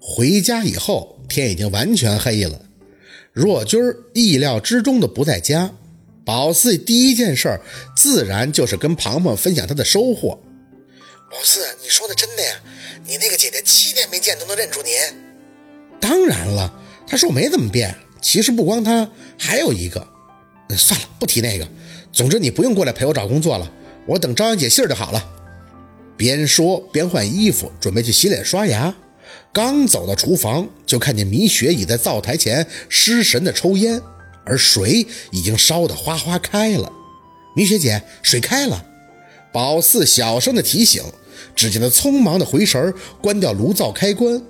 回家以后，天已经完全黑了。若军意料之中的不在家，宝四第一件事自然就是跟庞庞分享他的收获。宝四，你说的真的呀？你那个姐姐七年没见都能认出您？当然了，她说我没怎么变。其实不光她，还有一个。算了，不提那个。总之你不用过来陪我找工作了，我等朝阳姐信儿就好了。边说边换衣服，准备去洗脸刷牙。刚走到厨房，就看见米雪倚在灶台前失神的抽烟，而水已经烧得哗哗开了。米雪姐，水开了。宝四小声的提醒。只见他匆忙的回神，关掉炉灶开关，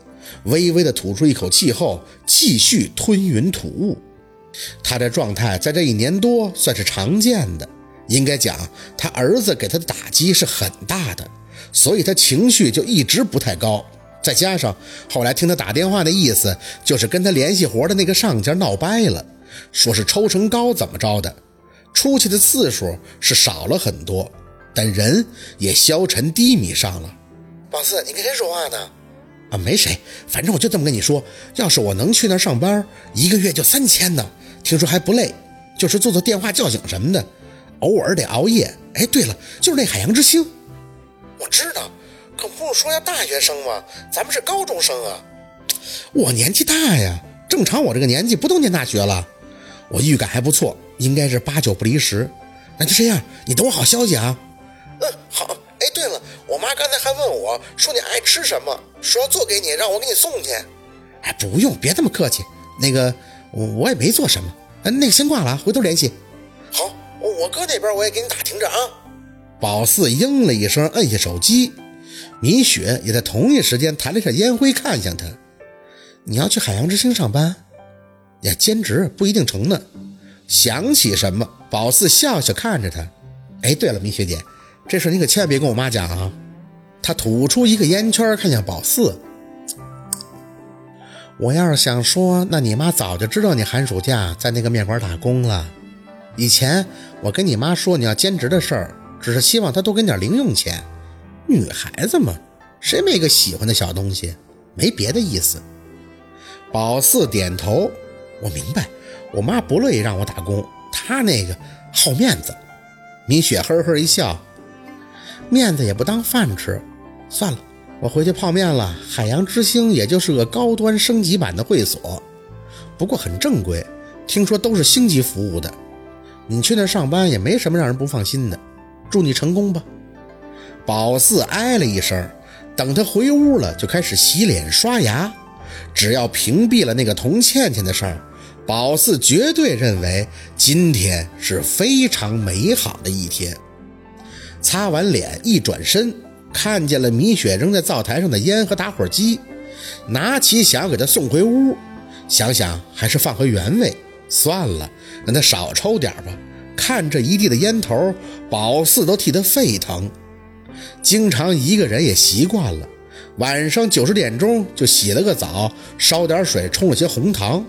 微微的吐出一口气后，继续吞云吐雾。他这状态在这一年多算是常见的。应该讲，他儿子给他的打击是很大的，所以他情绪就一直不太高。再加上后来听他打电话的意思，就是跟他联系活的那个上家闹掰了，说是抽成高怎么着的，出去的次数是少了很多。但人也消沉低迷上了。宝四，你跟谁说话呢？啊，没谁，反正我就这么跟你说。要是我能去那儿上班，一个月就三千呢。听说还不累，就是做做电话叫醒什么的，偶尔得熬夜。哎，对了，就是那海洋之星。我知道，可不是说要大学生吗？咱们是高中生啊。我年纪大呀，正常我这个年纪不都念大学了？我预感还不错，应该是八九不离十。那就这样，你等我好消息啊。嗯，好。哎，对了，我妈刚才还问我说你爱吃什么，说要做给你，让我给你送去。哎，不用，别这么客气。那个，我我也没做什么。嗯，那先挂了，回头联系。好，我哥那边我也给你打听着啊。宝四应了一声，摁下手机。米雪也在同一时间弹了一下烟灰，看向他。你要去海洋之星上班？呀，兼职不一定成呢。想起什么，宝四笑笑看着他。哎，对了，米雪姐，这事你可千万别跟我妈讲啊！他吐出一个烟圈，看向宝四。我要是想说，那你妈早就知道你寒暑假在那个面馆打工了。以前我跟你妈说你要兼职的事儿，只是希望她多给点零用钱。女孩子嘛，谁没个喜欢的小东西？没别的意思。宝四点头，我明白。我妈不乐意让我打工，她那个好面子。米雪呵呵一笑，面子也不当饭吃，算了，我回去泡面了。海洋之星也就是个高端升级版的会所，不过很正规，听说都是星级服务的。你去那上班也没什么让人不放心的。祝你成功吧。宝四哎了一声，等他回屋了，就开始洗脸刷牙。只要屏蔽了那个童倩倩的事儿。宝四绝对认为今天是非常美好的一天。擦完脸，一转身，看见了米雪扔在灶台上的烟和打火机，拿起想给她送回屋，想想还是放回原位算了，让他少抽点吧。看这一地的烟头，宝四都替他沸腾。经常一个人也习惯了，晚上九十点钟就洗了个澡，烧点水，冲了些红糖。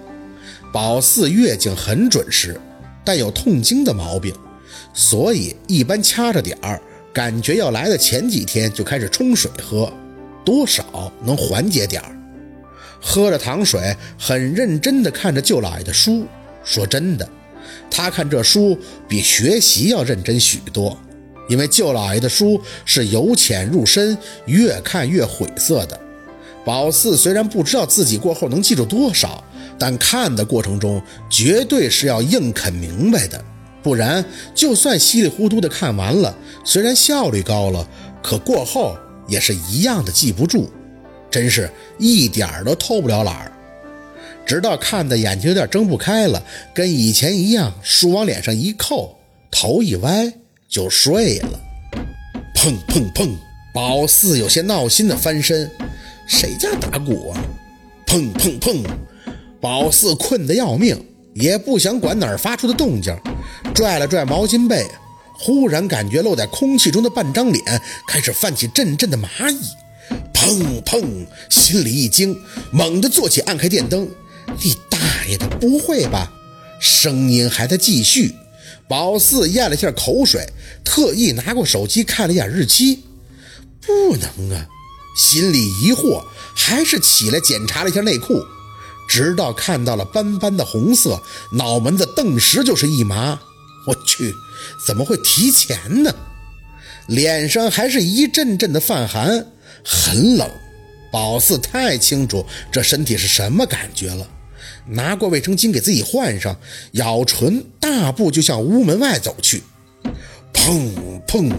宝四月经很准时，但有痛经的毛病，所以一般掐着点儿，感觉要来的前几天就开始冲水喝，多少能缓解点儿。喝着糖水，很认真地看着舅老爷的书。说真的，他看这书比学习要认真许多，因为舅老爷的书是由浅入深，越看越晦涩的。宝四虽然不知道自己过后能记住多少。但看的过程中，绝对是要硬啃明白的，不然就算稀里糊涂的看完了，虽然效率高了，可过后也是一样的记不住，真是一点儿都偷不了懒儿。直到看的眼睛有点睁不开了，跟以前一样，书往脸上一扣，头一歪就睡了。砰砰砰！宝四有些闹心的翻身，谁家打鼓啊？砰砰砰！宝四困得要命，也不想管哪儿发出的动静，拽了拽毛巾被，忽然感觉露在空气中的半张脸开始泛起阵阵的蚂蚁，砰砰，心里一惊，猛地坐起，按开电灯。你大爷的，不会吧？声音还在继续。宝四咽了下口水，特意拿过手机看了一眼日期，不能啊，心里疑惑，还是起来检查了一下内裤，直到看到了斑斑的红色，脑门子顿时就是一麻。我去，怎么会提前呢？脸上还是一阵阵的泛寒，很冷。宝四太清楚这身体是什么感觉了，拿过卫生巾给自己换上，咬唇，大步就向屋门外走去。砰砰！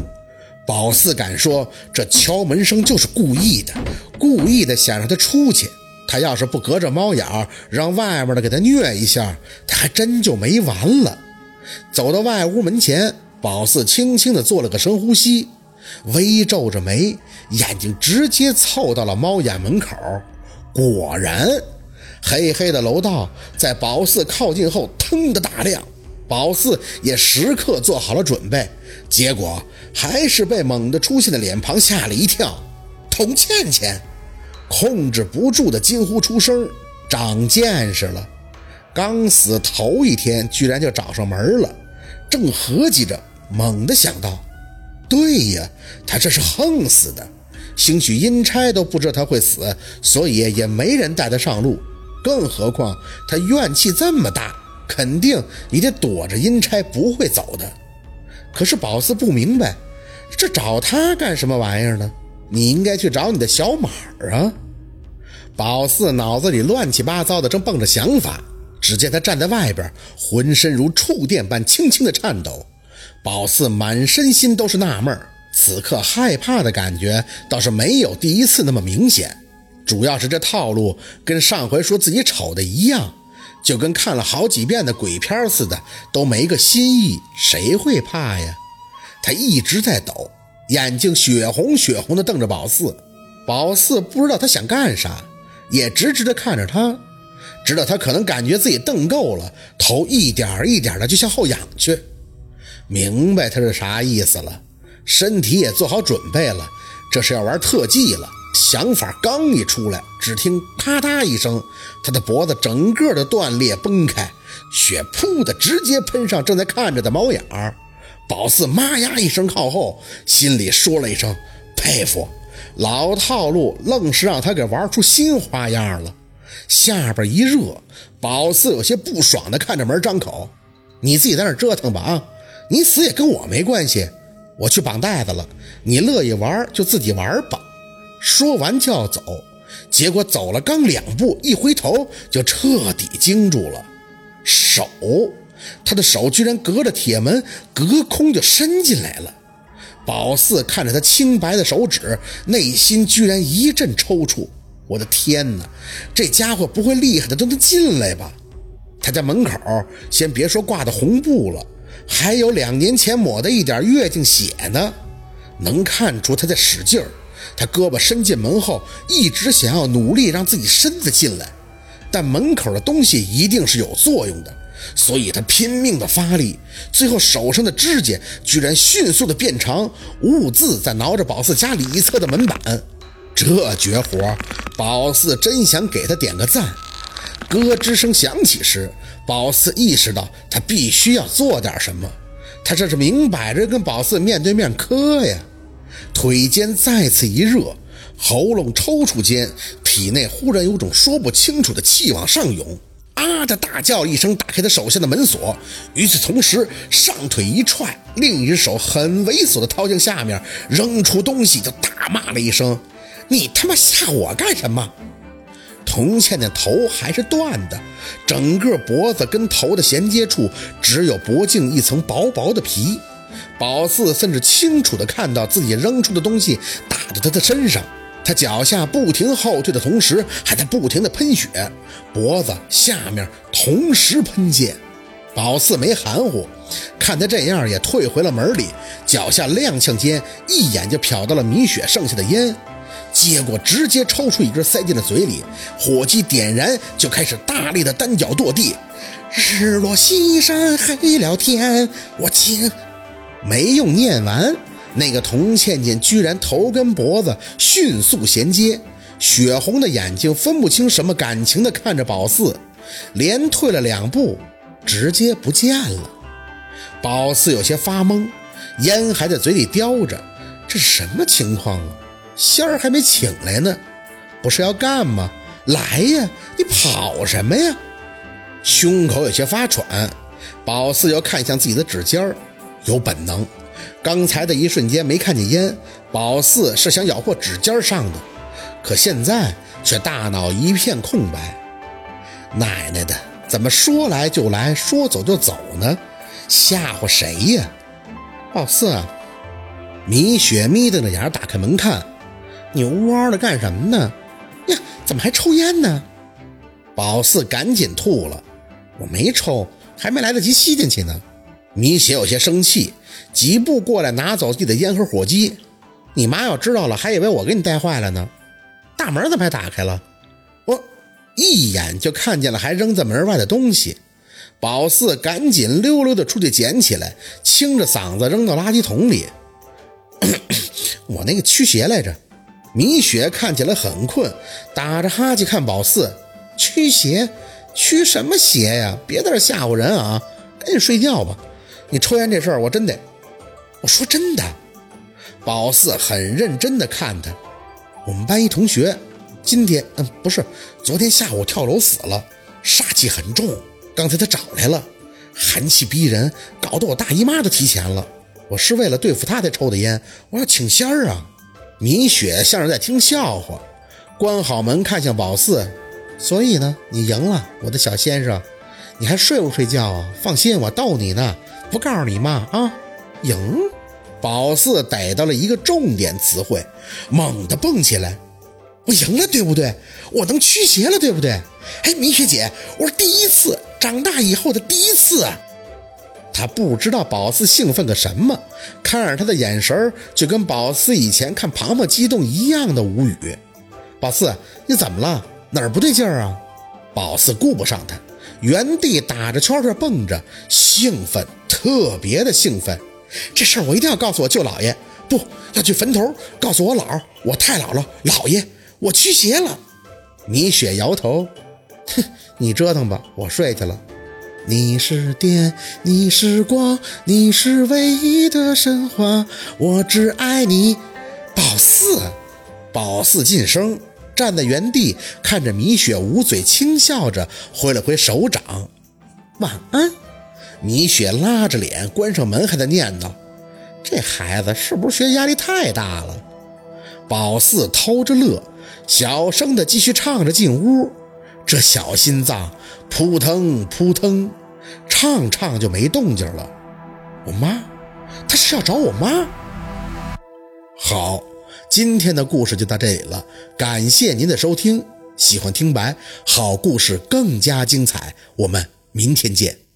宝四敢说，这敲门声就是故意的，故意的想让他出去。他要是不隔着猫眼儿让外面的给他虐一下，他还真就没完了。走到外屋门前，宝四轻轻地做了个深呼吸，微皱着眉，眼睛直接凑到了猫眼门口。果然，黑黑的楼道在宝四靠近后腾的大亮。宝四也时刻做好了准备，结果还是被猛地出现的脸庞吓了一跳。童倩倩控制不住的惊呼出声：“长见识了！刚死头一天，居然就找上门了。”正合计着，猛地想到：“对呀，他这是横死的。兴许阴差都不知道他会死，所以也没人带他上路。更何况他怨气这么大。”肯定你得躲着阴差不会走的，可是宝四不明白，这找他干什么玩意儿呢？你应该去找你的小马啊！宝四脑子里乱七八糟的，正蹦着想法。只见他站在外边，浑身如触电般轻轻的颤抖。宝四满身心都是纳闷此刻害怕的感觉倒是没有第一次那么明显，主要是这套路跟上回说自己丑的一样。就跟看了好几遍的鬼片似的，都没个新意，谁会怕呀？他一直在抖，眼睛血红血红的瞪着宝四。宝四不知道他想干啥，也直直的看着他，直到他可能感觉自己瞪够了，头一点一点的就向后仰去。明白他是啥意思了，身体也做好准备了，这是要玩特技了。想法刚一出来，只听啪嗒一声，他的脖子整个的断裂崩开，血噗的直接喷上正在看着的猫眼儿。宝四妈呀一声靠后，心里说了一声佩服，老套路愣是让他给玩出新花样了。下边一热，宝四有些不爽的看着门张口：“你自己在那折腾吧啊，你死也跟我没关系，我去绑带子了，你乐意玩就自己玩吧。”说完就要走，结果走了刚两步，一回头就彻底惊住了。手，他的手居然隔着铁门隔空就伸进来了。宝四看着他清白的手指，内心居然一阵抽搐。我的天哪，这家伙不会厉害的都能进来吧？他在门口，先别说挂的红布了，还有两年前抹的一点月经血呢，能看出他在使劲儿。他胳膊伸进门后，一直想要努力让自己身子进来，但门口的东西一定是有作用的，所以他拼命的发力，最后手上的指甲居然迅速的变长，兀自在挠着宝四家里一侧的门板。这绝活，宝四真想给他点个赞。咯吱声响起时，宝四意识到他必须要做点什么，他这是明摆着跟宝四面对面磕呀。腿间再次一热，喉咙抽搐间，体内忽然有种说不清楚的气往上涌，啊的大叫一声，打开他手下的门锁。与此同时，上腿一踹，另一只手很猥琐的掏进下面，扔出东西就大骂了一声：“你他妈吓我干什么？”童倩的头还是断的，整个脖子跟头的衔接处只有脖颈一层薄薄的皮。宝四甚至清楚地看到自己扔出的东西打在他的身上，他脚下不停后退的同时，还在不停地喷血，脖子下面同时喷溅。宝四没含糊，看他这样也退回了门里，脚下踉跄间，一眼就瞟到了米雪剩下的烟，接过直接抽出一根塞进了嘴里，火机点燃就开始大力的单脚跺地，日落西山黑了天，我亲。没用念完，那个童倩倩居然头跟脖子迅速衔接，血红的眼睛分不清什么感情的看着宝四，连退了两步，直接不见了。宝四有些发懵，烟还在嘴里叼着，这是什么情况啊？仙儿还没请来呢。不是要干吗？来呀，你跑什么呀？胸口有些发喘，宝四又看向自己的指尖儿，有本能。刚才的一瞬间没看见烟，宝四是想咬破指尖上的，可现在却大脑一片空白。奶奶的，怎么说来就来，说走就走呢？吓唬谁呀？宝四，米雪眯瞪着眼打开门看，你呜嗷的干什么呢？呀，怎么还抽烟呢？宝四赶紧吐了，我没抽，还没来得及吸进去呢。米雪有些生气，几步过来拿走自己的烟和火机。你妈要知道了，还以为我给你带坏了呢。大门怎么还打开了？我一眼就看见了还扔在门外的东西。宝四赶紧溜溜的出去捡起来，清着嗓子扔到垃圾桶里。我那个驱邪来着。米雪看起来很困，打着哈欠看宝四。驱邪？驱什么邪呀？别在这吓唬人啊！赶紧睡觉吧。你抽烟这事儿，我真得……我说真的。宝四很认真的看他。我们班一同学今天……嗯，不是，昨天下午跳楼死了，煞气很重。刚才他找来了，寒气逼人，搞得我大姨妈都提前了。我是为了对付他才抽的烟，我要请仙儿啊！米雪像是在听笑话，关好门，看向宝四。所以呢，你赢了，我的小先生，你还睡不睡觉啊？放心，我逗你呢，不告诉你妈啊。赢！宝四逮到了一个重点词汇，猛地蹦起来。我赢了，对不对？我能驱邪了，对不对？哎，米雪姐，我是第一次，长大以后的第一次。他不知道宝四兴奋个什么，看着他的眼神就跟宝四以前看庞庞激动一样的无语。宝四，你怎么了？哪儿不对劲儿啊？宝四顾不上他，原地打着圈圈蹦着，兴奋，特别的兴奋。这事儿我一定要告诉我舅姥爷，不要去坟头告诉我姥、我太姥姥、姥爷。我驱邪了，米雪摇头，哼，你折腾吧，我睡去了。你是电，你是光，你是唯一的神话，我只爱你。宝四，宝四晋升，站在原地看着米雪捂嘴轻笑着，挥了挥手掌，晚安。米雪拉着脸关上门，还在念叨：这孩子是不是学压力太大了？宝四偷着乐。小声的继续唱着进屋，这小心脏扑腾扑腾，唱唱就没动静了。我妈，他是要找我妈。好，今天的故事就到这里了，感谢您的收听。喜欢听白好故事更加精彩，我们明天见。